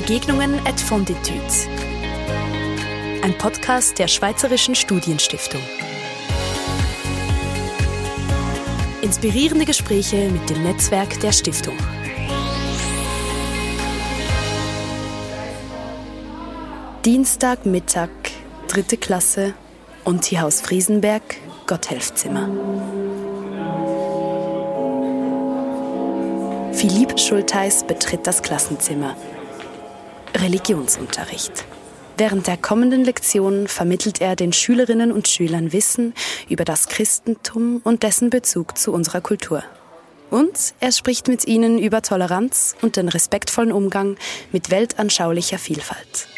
Begegnungen at Fonditude. Ein Podcast der Schweizerischen Studienstiftung. Inspirierende Gespräche mit dem Netzwerk der Stiftung. Dienstagmittag, dritte Klasse, Untihaus Friesenberg, Gotthelfzimmer. Philipp Schulteis betritt das Klassenzimmer. Religionsunterricht. Während der kommenden Lektion vermittelt er den Schülerinnen und Schülern Wissen über das Christentum und dessen Bezug zu unserer Kultur. Und er spricht mit ihnen über Toleranz und den respektvollen Umgang mit weltanschaulicher Vielfalt.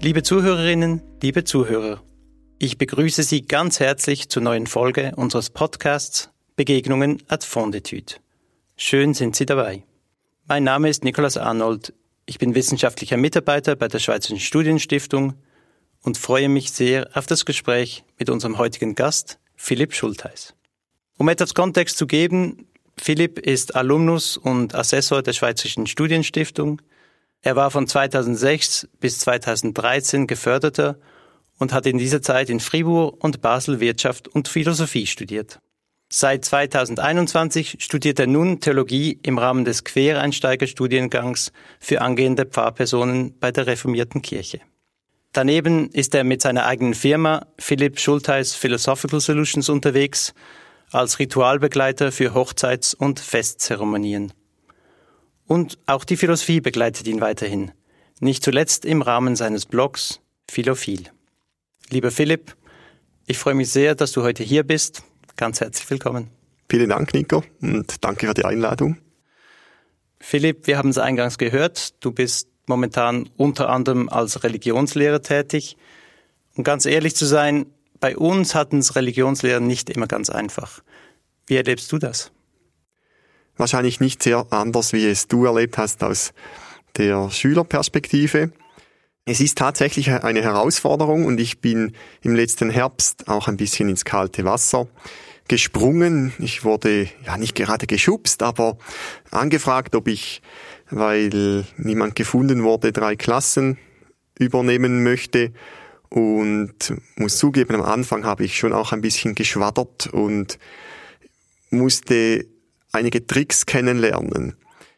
Liebe Zuhörerinnen, liebe Zuhörer, ich begrüße Sie ganz herzlich zur neuen Folge unseres Podcasts Begegnungen at Fonditude. Schön sind Sie dabei. Mein Name ist Nikolaus Arnold. Ich bin wissenschaftlicher Mitarbeiter bei der Schweizerischen Studienstiftung und freue mich sehr auf das Gespräch mit unserem heutigen Gast, Philipp Schultheis. Um etwas Kontext zu geben, Philipp ist Alumnus und Assessor der Schweizerischen Studienstiftung – er war von 2006 bis 2013 Geförderter und hat in dieser Zeit in Fribourg und Basel Wirtschaft und Philosophie studiert. Seit 2021 studiert er nun Theologie im Rahmen des Quereinsteigerstudiengangs für angehende Pfarrpersonen bei der Reformierten Kirche. Daneben ist er mit seiner eigenen Firma Philipp Schultheis Philosophical Solutions unterwegs als Ritualbegleiter für Hochzeits- und Festzeremonien. Und auch die Philosophie begleitet ihn weiterhin, nicht zuletzt im Rahmen seines Blogs Philophil. Lieber Philipp, ich freue mich sehr, dass du heute hier bist. Ganz herzlich willkommen. Vielen Dank, Nico, und danke für die Einladung. Philipp, wir haben es eingangs gehört, du bist momentan unter anderem als Religionslehrer tätig. Um ganz ehrlich zu sein, bei uns hatten es Religionslehrer nicht immer ganz einfach. Wie erlebst du das? wahrscheinlich nicht sehr anders, wie es du erlebt hast aus der Schülerperspektive. Es ist tatsächlich eine Herausforderung und ich bin im letzten Herbst auch ein bisschen ins kalte Wasser gesprungen. Ich wurde ja nicht gerade geschubst, aber angefragt, ob ich, weil niemand gefunden wurde, drei Klassen übernehmen möchte. Und muss zugeben, am Anfang habe ich schon auch ein bisschen geschwaddert und musste einige Tricks kennenlernen,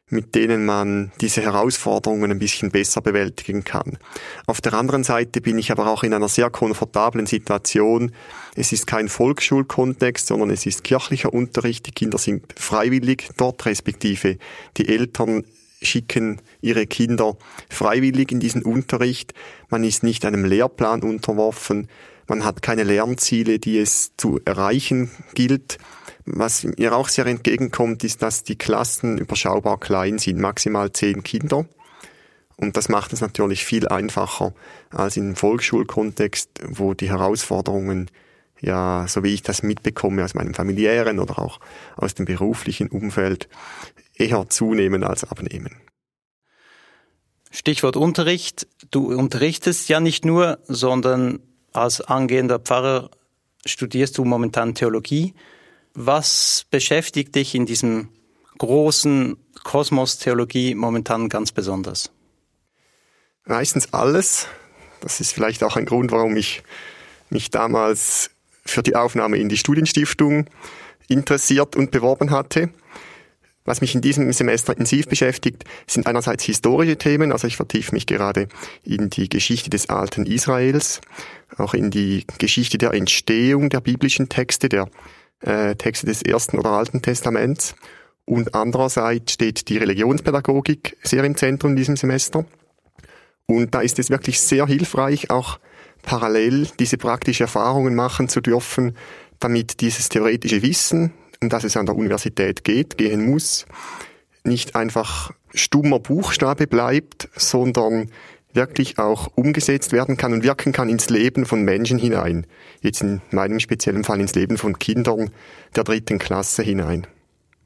mit denen man diese Herausforderungen ein bisschen besser bewältigen kann. Auf der anderen Seite bin ich aber auch in einer sehr komfortablen Situation. Es ist kein Volksschulkontext, sondern es ist kirchlicher Unterricht. Die Kinder sind freiwillig dort, respektive die Eltern schicken ihre Kinder freiwillig in diesen Unterricht. Man ist nicht einem Lehrplan unterworfen. Man hat keine Lernziele, die es zu erreichen gilt. Was mir auch sehr entgegenkommt, ist, dass die Klassen überschaubar klein sind, maximal zehn Kinder. Und das macht es natürlich viel einfacher als im Volksschulkontext, wo die Herausforderungen ja, so wie ich das mitbekomme aus meinem familiären oder auch aus dem beruflichen Umfeld, eher zunehmen als abnehmen. Stichwort Unterricht. Du unterrichtest ja nicht nur, sondern als angehender Pfarrer studierst du momentan Theologie. Was beschäftigt dich in diesem großen Kosmos Theologie momentan ganz besonders? Meistens alles. Das ist vielleicht auch ein Grund, warum ich mich damals für die Aufnahme in die Studienstiftung interessiert und beworben hatte. Was mich in diesem Semester intensiv beschäftigt, sind einerseits historische Themen, also ich vertiefe mich gerade in die Geschichte des alten Israels, auch in die Geschichte der Entstehung der biblischen Texte, der äh, Texte des Ersten oder Alten Testaments. Und andererseits steht die Religionspädagogik sehr im Zentrum in diesem Semester. Und da ist es wirklich sehr hilfreich, auch parallel diese praktischen Erfahrungen machen zu dürfen, damit dieses theoretische Wissen, um das es an der Universität geht, gehen muss, nicht einfach stummer Buchstabe bleibt, sondern wirklich auch umgesetzt werden kann und wirken kann ins Leben von Menschen hinein. Jetzt in meinem speziellen Fall ins Leben von Kindern der dritten Klasse hinein.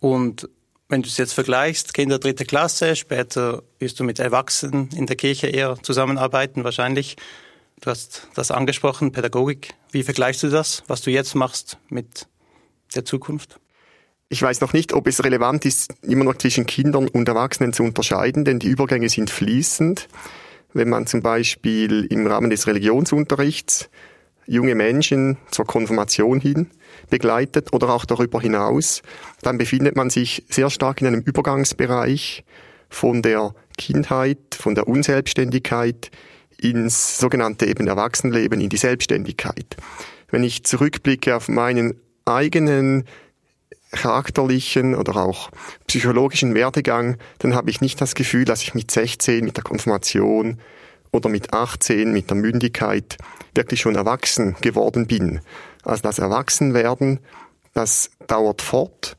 Und wenn du es jetzt vergleichst, Kinder dritte Klasse, später wirst du mit Erwachsenen in der Kirche eher zusammenarbeiten wahrscheinlich. Du hast das angesprochen, Pädagogik. Wie vergleichst du das, was du jetzt machst, mit der Zukunft? Ich weiß noch nicht, ob es relevant ist, immer noch zwischen Kindern und Erwachsenen zu unterscheiden, denn die Übergänge sind fließend. Wenn man zum Beispiel im Rahmen des Religionsunterrichts junge Menschen zur Konfirmation hin begleitet oder auch darüber hinaus, dann befindet man sich sehr stark in einem Übergangsbereich von der Kindheit, von der Unselbstständigkeit ins sogenannte eben Erwachsenenleben, in die Selbstständigkeit. Wenn ich zurückblicke auf meinen eigenen charakterlichen oder auch psychologischen Werdegang, dann habe ich nicht das Gefühl, dass ich mit 16, mit der Konfirmation oder mit 18, mit der Mündigkeit wirklich schon erwachsen geworden bin. Also das Erwachsenwerden, das dauert fort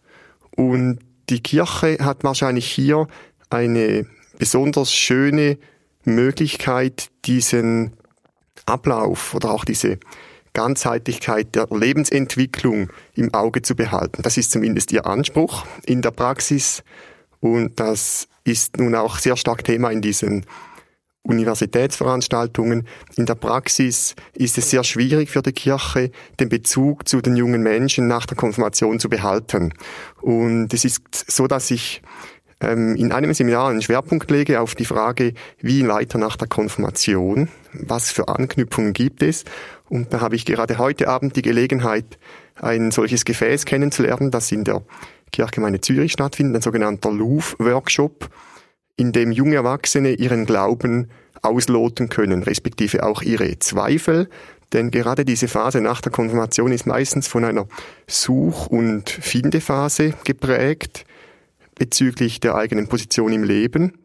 und die Kirche hat wahrscheinlich hier eine besonders schöne Möglichkeit, diesen Ablauf oder auch diese Ganzheitlichkeit der Lebensentwicklung im Auge zu behalten. Das ist zumindest ihr Anspruch in der Praxis und das ist nun auch sehr stark Thema in diesen Universitätsveranstaltungen. In der Praxis ist es sehr schwierig für die Kirche, den Bezug zu den jungen Menschen nach der Konfirmation zu behalten. Und es ist so, dass ich ähm, in einem Seminar einen Schwerpunkt lege auf die Frage, wie weiter nach der Konfirmation, was für Anknüpfungen gibt es. Und da habe ich gerade heute Abend die Gelegenheit, ein solches Gefäß kennenzulernen, das in der Kirchgemeinde Zürich stattfindet, ein sogenannter Louvre-Workshop, in dem junge Erwachsene ihren Glauben ausloten können, respektive auch ihre Zweifel. Denn gerade diese Phase nach der Konfirmation ist meistens von einer Such- und Findephase geprägt bezüglich der eigenen Position im Leben,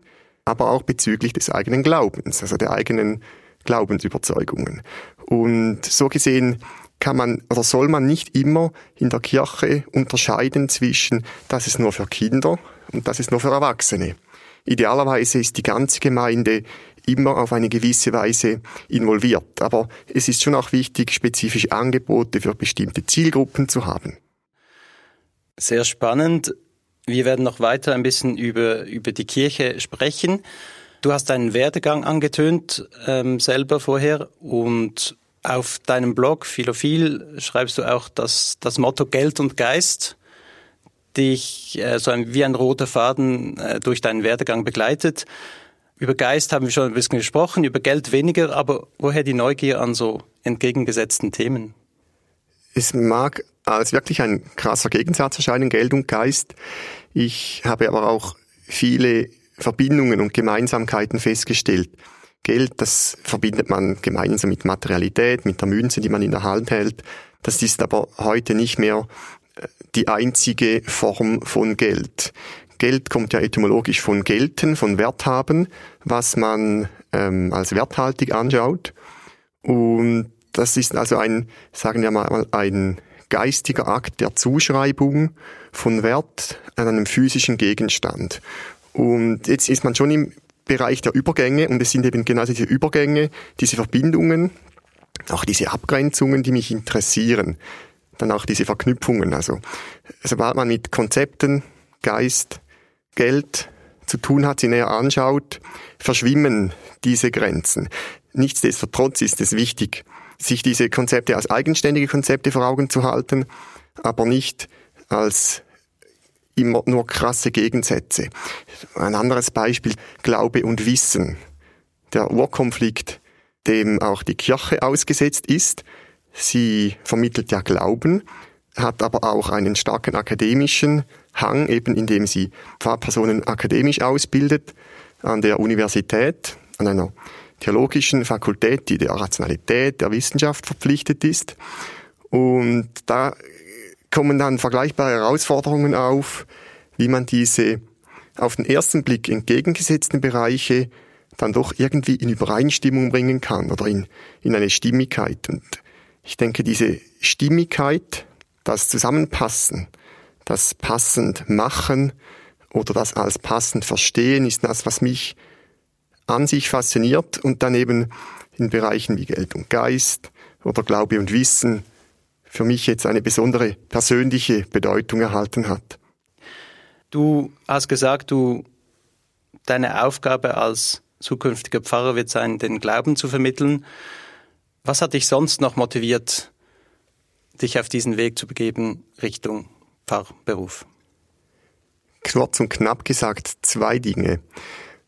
aber auch bezüglich des eigenen Glaubens, also der eigenen Glaubensüberzeugungen. Und so gesehen kann man oder soll man nicht immer in der Kirche unterscheiden zwischen, das ist nur für Kinder und das ist nur für Erwachsene. Idealerweise ist die ganze Gemeinde immer auf eine gewisse Weise involviert. Aber es ist schon auch wichtig, spezifische Angebote für bestimmte Zielgruppen zu haben. Sehr spannend. Wir werden noch weiter ein bisschen über, über die Kirche sprechen. Du hast deinen Werdegang angetönt ähm, selber vorher und auf deinem Blog Philophil schreibst du auch dass das Motto Geld und Geist dich äh, so ein, wie ein roter Faden äh, durch deinen Werdegang begleitet. Über Geist haben wir schon ein bisschen gesprochen, über Geld weniger, aber woher die Neugier an so entgegengesetzten Themen? Es mag als wirklich ein krasser Gegensatz erscheinen, Geld und Geist. Ich habe aber auch viele Verbindungen und Gemeinsamkeiten festgestellt. Geld, das verbindet man gemeinsam mit Materialität, mit der Münze, die man in der Hand hält. Das ist aber heute nicht mehr äh, die einzige Form von Geld. Geld kommt ja etymologisch von gelten, von Wert haben, was man ähm, als werthaltig anschaut. Und das ist also ein, sagen wir mal, ein geistiger Akt der Zuschreibung von Wert an einem physischen Gegenstand. Und jetzt ist man schon im Bereich der Übergänge und es sind eben genau diese Übergänge, diese Verbindungen, auch diese Abgrenzungen, die mich interessieren. Dann auch diese Verknüpfungen. Also sobald man mit Konzepten, Geist, Geld zu tun hat, sie näher anschaut, verschwimmen diese Grenzen. Nichtsdestotrotz ist es wichtig, sich diese Konzepte als eigenständige Konzepte vor Augen zu halten, aber nicht als immer nur krasse Gegensätze. Ein anderes Beispiel, Glaube und Wissen. Der Urkonflikt, dem auch die Kirche ausgesetzt ist. Sie vermittelt ja Glauben, hat aber auch einen starken akademischen Hang, eben indem sie Pfarrpersonen akademisch ausbildet an der Universität, an einer theologischen Fakultät, die der Rationalität der Wissenschaft verpflichtet ist. Und da kommen dann vergleichbare Herausforderungen auf, wie man diese auf den ersten Blick entgegengesetzten Bereiche dann doch irgendwie in Übereinstimmung bringen kann oder in, in eine Stimmigkeit. Und ich denke, diese Stimmigkeit, das Zusammenpassen, das passend machen oder das als passend verstehen, ist das, was mich an sich fasziniert und dann eben in Bereichen wie Geld und Geist oder Glaube und Wissen für mich jetzt eine besondere persönliche Bedeutung erhalten hat. Du hast gesagt, du deine Aufgabe als zukünftiger Pfarrer wird sein, den Glauben zu vermitteln. Was hat dich sonst noch motiviert, dich auf diesen Weg zu begeben Richtung Pfarrberuf? kurz und knapp gesagt zwei Dinge.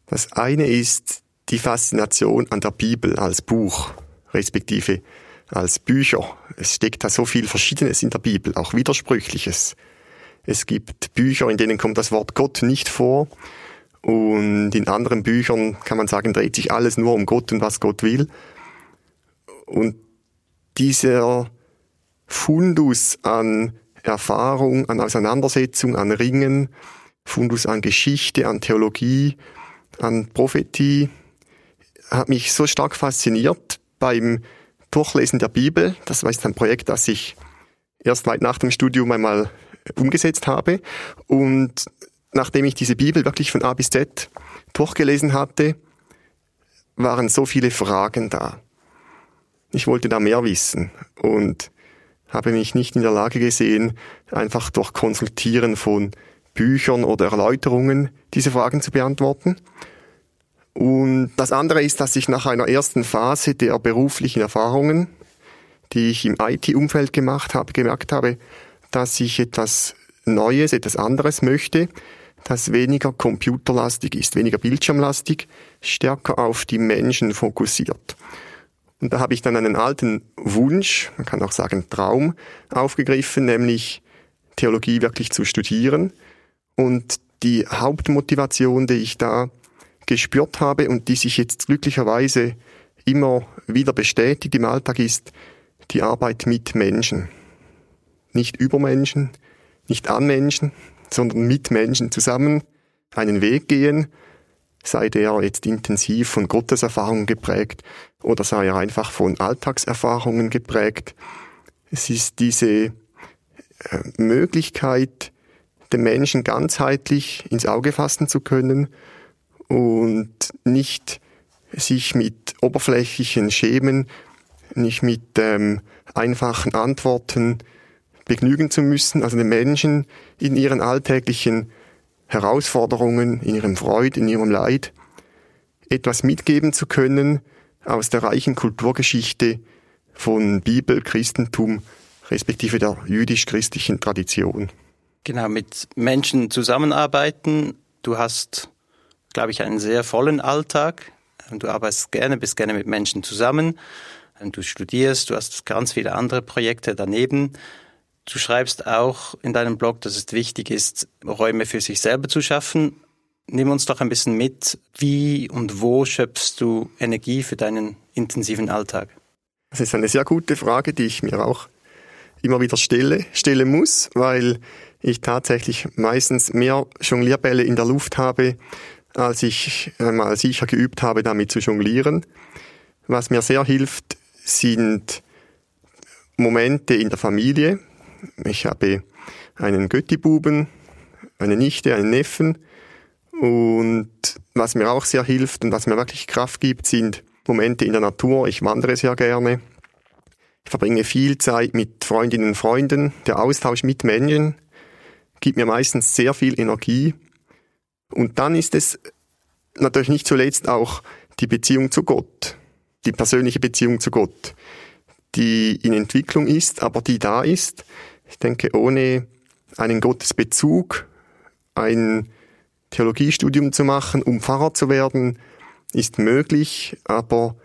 Das eine ist die Faszination an der Bibel als Buch, respektive als Bücher. Es steckt da so viel Verschiedenes in der Bibel, auch Widersprüchliches. Es gibt Bücher, in denen kommt das Wort Gott nicht vor. Und in anderen Büchern kann man sagen, dreht sich alles nur um Gott und was Gott will. Und dieser Fundus an Erfahrung, an Auseinandersetzung, an Ringen, Fundus an Geschichte, an Theologie, an Prophetie, hat mich so stark fasziniert beim Durchlesen der Bibel. Das war jetzt ein Projekt, das ich erst weit nach dem Studium einmal umgesetzt habe. Und nachdem ich diese Bibel wirklich von A bis Z durchgelesen hatte, waren so viele Fragen da. Ich wollte da mehr wissen und habe mich nicht in der Lage gesehen, einfach durch Konsultieren von Büchern oder Erläuterungen diese Fragen zu beantworten. Und das andere ist, dass ich nach einer ersten Phase der beruflichen Erfahrungen, die ich im IT-Umfeld gemacht habe, gemerkt habe, dass ich etwas Neues, etwas anderes möchte, das weniger computerlastig ist, weniger bildschirmlastig, stärker auf die Menschen fokussiert. Und da habe ich dann einen alten Wunsch, man kann auch sagen Traum, aufgegriffen, nämlich Theologie wirklich zu studieren. Und die Hauptmotivation, die ich da gespürt habe und die sich jetzt glücklicherweise immer wieder bestätigt im Alltag ist die Arbeit mit Menschen. Nicht über Menschen, nicht an Menschen, sondern mit Menschen zusammen einen Weg gehen, sei der jetzt intensiv von Gotteserfahrungen geprägt oder sei er einfach von Alltagserfahrungen geprägt. Es ist diese äh, Möglichkeit, den Menschen ganzheitlich ins Auge fassen zu können und nicht sich mit oberflächlichen Schemen, nicht mit ähm, einfachen Antworten begnügen zu müssen, also den Menschen in ihren alltäglichen Herausforderungen, in ihrem Freud, in ihrem Leid etwas mitgeben zu können aus der reichen Kulturgeschichte von Bibel, Christentum, respektive der jüdisch-christlichen Tradition. Genau, mit Menschen zusammenarbeiten. Du hast, glaube ich, einen sehr vollen Alltag. Du arbeitest gerne, bist gerne mit Menschen zusammen. Du studierst, du hast ganz viele andere Projekte daneben. Du schreibst auch in deinem Blog, dass es wichtig ist, Räume für sich selber zu schaffen. Nimm uns doch ein bisschen mit, wie und wo schöpfst du Energie für deinen intensiven Alltag? Das ist eine sehr gute Frage, die ich mir auch immer wieder stelle, stellen muss, weil ich tatsächlich meistens mehr Jonglierbälle in der Luft habe, als ich einmal sicher geübt habe, damit zu jonglieren. Was mir sehr hilft, sind Momente in der Familie, ich habe einen Göttibuben, eine Nichte, einen Neffen. Und was mir auch sehr hilft und was mir wirklich Kraft gibt, sind Momente in der Natur. Ich wandere sehr gerne. Ich verbringe viel Zeit mit Freundinnen und Freunden. Der Austausch mit Menschen gibt mir meistens sehr viel Energie. Und dann ist es natürlich nicht zuletzt auch die Beziehung zu Gott, die persönliche Beziehung zu Gott die in Entwicklung ist, aber die da ist. Ich denke, ohne einen Gottesbezug, ein Theologiestudium zu machen, um Pfarrer zu werden, ist möglich, aber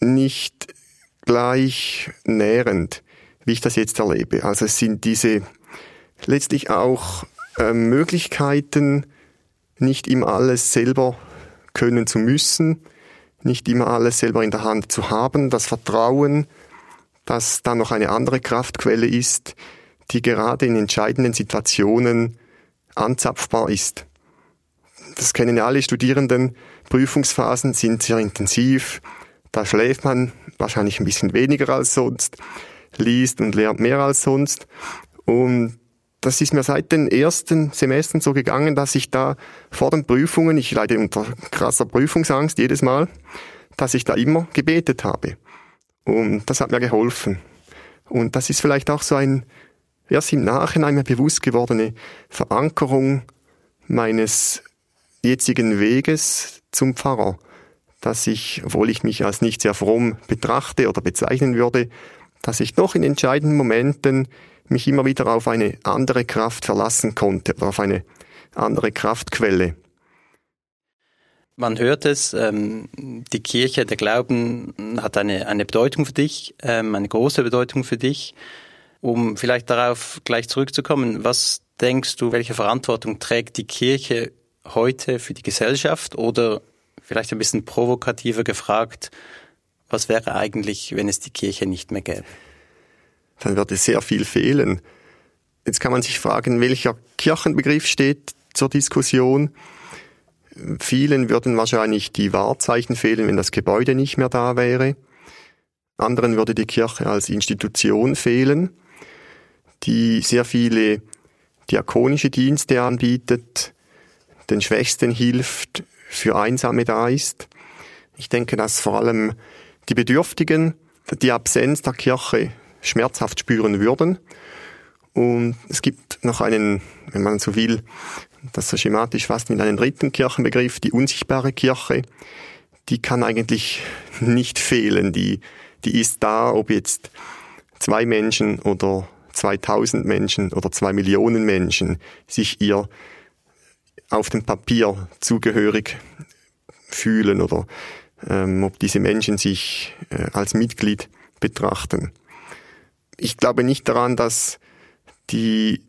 nicht gleich nährend, wie ich das jetzt erlebe. Also es sind diese letztlich auch äh, Möglichkeiten, nicht immer alles selber können zu müssen, nicht immer alles selber in der Hand zu haben, das Vertrauen, dass da noch eine andere Kraftquelle ist, die gerade in entscheidenden Situationen anzapfbar ist. Das kennen ja alle Studierenden. Prüfungsphasen sind sehr intensiv. Da schläft man wahrscheinlich ein bisschen weniger als sonst, liest und lernt mehr als sonst. Und das ist mir seit den ersten Semestern so gegangen, dass ich da vor den Prüfungen, ich leide unter krasser Prüfungsangst jedes Mal, dass ich da immer gebetet habe. Und das hat mir geholfen. Und das ist vielleicht auch so ein erst im Nachhinein mir bewusst gewordene Verankerung meines jetzigen Weges zum Pfarrer, dass ich, obwohl ich mich als nicht sehr fromm betrachte oder bezeichnen würde, dass ich doch in entscheidenden Momenten mich immer wieder auf eine andere Kraft verlassen konnte oder auf eine andere Kraftquelle. Man hört es, ähm, die Kirche, der Glauben hat eine, eine Bedeutung für dich, ähm, eine große Bedeutung für dich. Um vielleicht darauf gleich zurückzukommen, was denkst du, welche Verantwortung trägt die Kirche heute für die Gesellschaft oder vielleicht ein bisschen provokativer gefragt, was wäre eigentlich, wenn es die Kirche nicht mehr gäbe? Dann würde sehr viel fehlen. Jetzt kann man sich fragen, welcher Kirchenbegriff steht zur Diskussion. Vielen würden wahrscheinlich die Wahrzeichen fehlen, wenn das Gebäude nicht mehr da wäre. Anderen würde die Kirche als Institution fehlen, die sehr viele diakonische Dienste anbietet, den Schwächsten hilft, für Einsame da ist. Ich denke, dass vor allem die Bedürftigen die Absenz der Kirche schmerzhaft spüren würden. Und es gibt noch einen, wenn man so will, das so schematisch fast mit einem dritten Kirchenbegriff, die unsichtbare Kirche, die kann eigentlich nicht fehlen. Die, die ist da, ob jetzt zwei Menschen oder 2000 Menschen oder zwei Millionen Menschen sich ihr auf dem Papier zugehörig fühlen oder ähm, ob diese Menschen sich äh, als Mitglied betrachten. Ich glaube nicht daran, dass die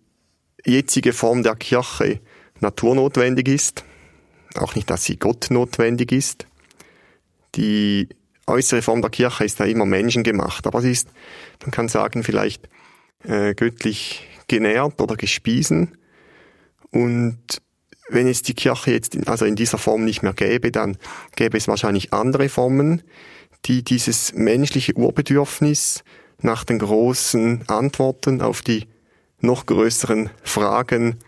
jetzige Form der Kirche naturnotwendig ist, auch nicht, dass sie Gott notwendig ist. Die äußere Form der Kirche ist ja immer menschengemacht, aber sie ist, man kann sagen, vielleicht äh, göttlich genährt oder gespiesen. Und wenn es die Kirche jetzt in, also in dieser Form nicht mehr gäbe, dann gäbe es wahrscheinlich andere Formen, die dieses menschliche Urbedürfnis nach den großen Antworten auf die noch größeren Fragen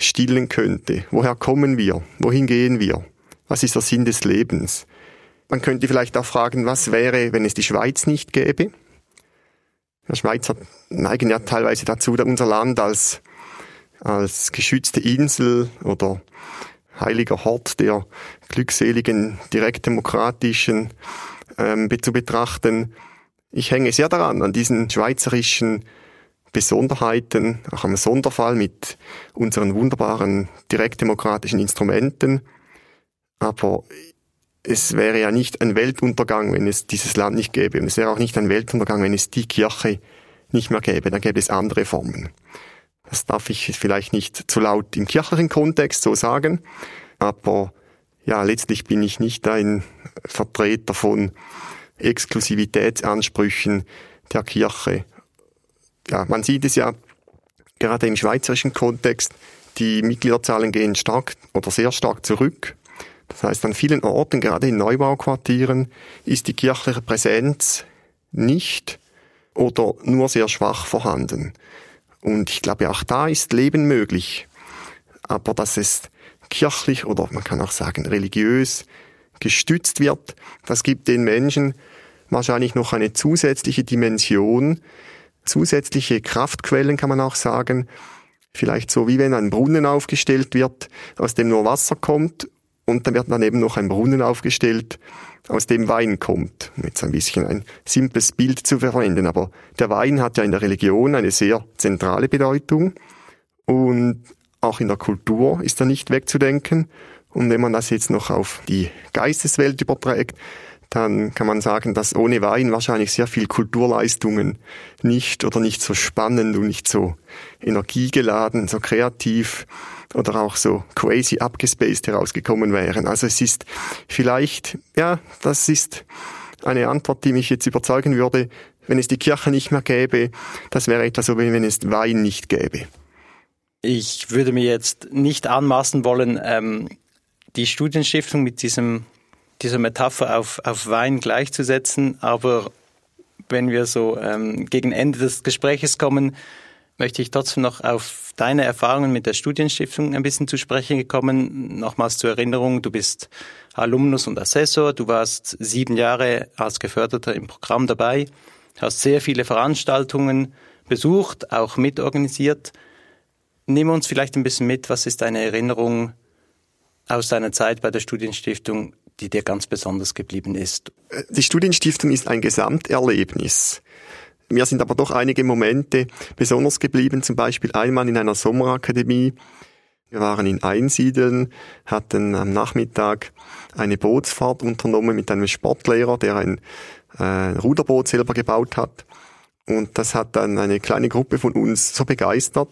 stillen könnte. Woher kommen wir? Wohin gehen wir? Was ist der Sinn des Lebens? Man könnte vielleicht auch fragen, was wäre, wenn es die Schweiz nicht gäbe? Der Schweizer neigen ja teilweise dazu, unser Land als, als geschützte Insel oder heiliger Hort der glückseligen, direktdemokratischen ähm, zu betrachten. Ich hänge sehr daran, an diesen schweizerischen Besonderheiten, auch am Sonderfall mit unseren wunderbaren direktdemokratischen Instrumenten. Aber es wäre ja nicht ein Weltuntergang, wenn es dieses Land nicht gäbe. Und es wäre auch nicht ein Weltuntergang, wenn es die Kirche nicht mehr gäbe. Dann gäbe es andere Formen. Das darf ich vielleicht nicht zu laut im kirchlichen Kontext so sagen. Aber ja, letztlich bin ich nicht ein Vertreter von Exklusivitätsansprüchen der Kirche. Ja, man sieht es ja gerade im schweizerischen Kontext, die Mitgliederzahlen gehen stark oder sehr stark zurück. Das heißt, an vielen Orten, gerade in Neubauquartieren, ist die kirchliche Präsenz nicht oder nur sehr schwach vorhanden. Und ich glaube, auch da ist Leben möglich. Aber dass es kirchlich oder man kann auch sagen religiös gestützt wird, das gibt den Menschen wahrscheinlich noch eine zusätzliche Dimension, zusätzliche Kraftquellen kann man auch sagen. Vielleicht so wie wenn ein Brunnen aufgestellt wird, aus dem nur Wasser kommt und dann wird dann eben noch ein Brunnen aufgestellt, aus dem Wein kommt. Jetzt ein bisschen ein simples Bild zu verwenden, aber der Wein hat ja in der Religion eine sehr zentrale Bedeutung und auch in der Kultur ist er nicht wegzudenken. Und wenn man das jetzt noch auf die Geisteswelt überträgt, dann kann man sagen, dass ohne Wein wahrscheinlich sehr viel Kulturleistungen nicht oder nicht so spannend und nicht so energiegeladen, so kreativ oder auch so crazy abgespaced herausgekommen wären. Also es ist vielleicht, ja, das ist eine Antwort, die mich jetzt überzeugen würde, wenn es die Kirche nicht mehr gäbe, das wäre etwas so, wie wenn es Wein nicht gäbe. Ich würde mir jetzt nicht anmaßen wollen, ähm, die Studienstiftung mit diesem dieser Metapher auf, auf Wein gleichzusetzen, aber wenn wir so ähm, gegen Ende des Gespräches kommen, möchte ich trotzdem noch auf deine Erfahrungen mit der Studienstiftung ein bisschen zu sprechen gekommen. Nochmals zur Erinnerung, du bist Alumnus und Assessor, du warst sieben Jahre als Geförderter im Programm dabei, hast sehr viele Veranstaltungen besucht, auch mitorganisiert. Nimm uns vielleicht ein bisschen mit, was ist deine Erinnerung aus deiner Zeit bei der Studienstiftung die dir ganz besonders geblieben ist? Die Studienstiftung ist ein Gesamterlebnis. Mir sind aber doch einige Momente besonders geblieben, zum Beispiel einmal in einer Sommerakademie. Wir waren in Einsiedeln, hatten am Nachmittag eine Bootsfahrt unternommen mit einem Sportlehrer, der ein äh, Ruderboot selber gebaut hat. Und das hat dann eine kleine Gruppe von uns so begeistert,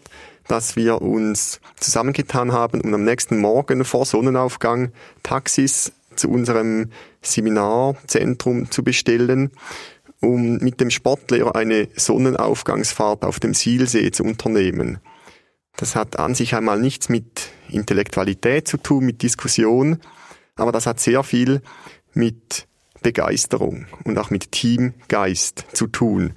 dass wir uns zusammengetan haben und am nächsten Morgen vor Sonnenaufgang Taxis zu unserem Seminarzentrum zu bestellen, um mit dem Sportlehrer eine Sonnenaufgangsfahrt auf dem Sielsee zu unternehmen. Das hat an sich einmal nichts mit Intellektualität zu tun, mit Diskussion, aber das hat sehr viel mit Begeisterung und auch mit Teamgeist zu tun.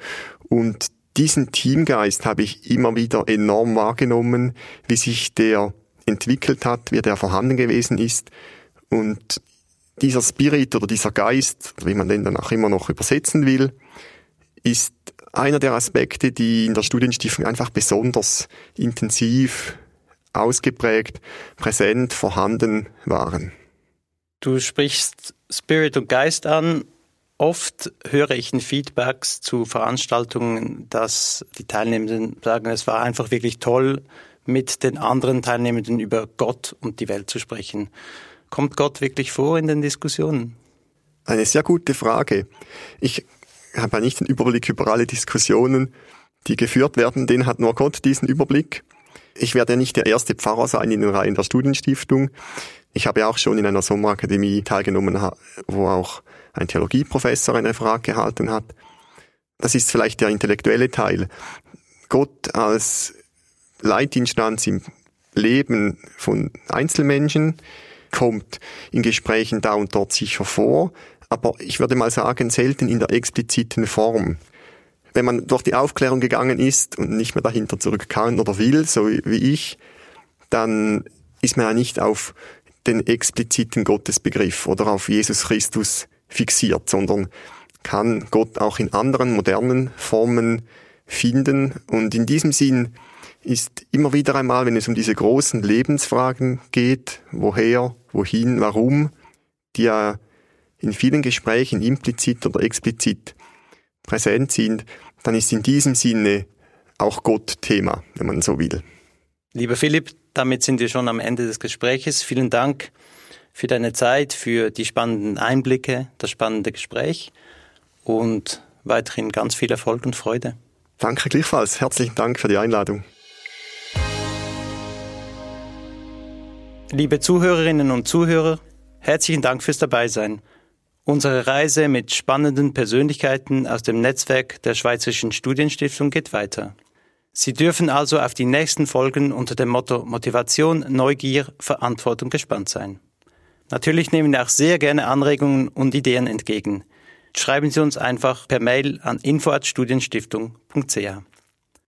Und diesen Teamgeist habe ich immer wieder enorm wahrgenommen, wie sich der entwickelt hat, wie der vorhanden gewesen ist. Und dieser Spirit oder dieser Geist, wie man den dann auch immer noch übersetzen will, ist einer der Aspekte, die in der Studienstiftung einfach besonders intensiv, ausgeprägt, präsent, vorhanden waren. Du sprichst Spirit und Geist an. Oft höre ich in Feedbacks zu Veranstaltungen, dass die Teilnehmenden sagen, es war einfach wirklich toll, mit den anderen Teilnehmenden über Gott und die Welt zu sprechen. Kommt Gott wirklich vor in den Diskussionen? Eine sehr gute Frage. Ich habe nicht den Überblick über alle Diskussionen, die geführt werden. Den hat nur Gott diesen Überblick. Ich werde ja nicht der erste Pfarrer sein in den Reihen der Studienstiftung. Ich habe ja auch schon in einer Sommerakademie teilgenommen, wo auch ein Theologieprofessor ein Referat gehalten hat. Das ist vielleicht der intellektuelle Teil. Gott als Leitinstanz im Leben von Einzelmenschen kommt in Gesprächen da und dort sicher vor, aber ich würde mal sagen, selten in der expliziten Form. Wenn man durch die Aufklärung gegangen ist und nicht mehr dahinter zurück kann oder will, so wie ich, dann ist man ja nicht auf den expliziten Gottesbegriff oder auf Jesus Christus fixiert, sondern kann Gott auch in anderen modernen Formen finden. Und in diesem Sinn ist immer wieder einmal, wenn es um diese großen Lebensfragen geht, woher, wohin, warum, die ja in vielen Gesprächen implizit oder explizit präsent sind, dann ist in diesem Sinne auch Gott Thema, wenn man so will. Lieber Philipp, damit sind wir schon am Ende des Gespräches. Vielen Dank für deine Zeit, für die spannenden Einblicke, das spannende Gespräch und weiterhin ganz viel Erfolg und Freude. Danke gleichfalls. Herzlichen Dank für die Einladung. Liebe Zuhörerinnen und Zuhörer, herzlichen Dank fürs Dabeisein. Unsere Reise mit spannenden Persönlichkeiten aus dem Netzwerk der Schweizerischen Studienstiftung geht weiter. Sie dürfen also auf die nächsten Folgen unter dem Motto Motivation, Neugier, Verantwortung gespannt sein. Natürlich nehmen wir auch sehr gerne Anregungen und Ideen entgegen. Schreiben Sie uns einfach per Mail an info@studienstiftung.ch.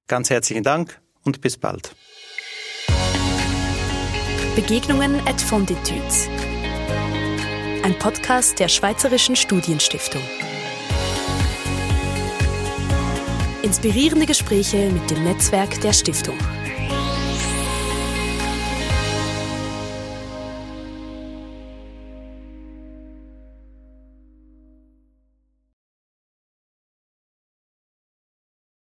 Ganz herzlichen Dank und bis bald. Begegnungen at Fonditudes ein Podcast der Schweizerischen Studienstiftung. Inspirierende Gespräche mit dem Netzwerk der Stiftung.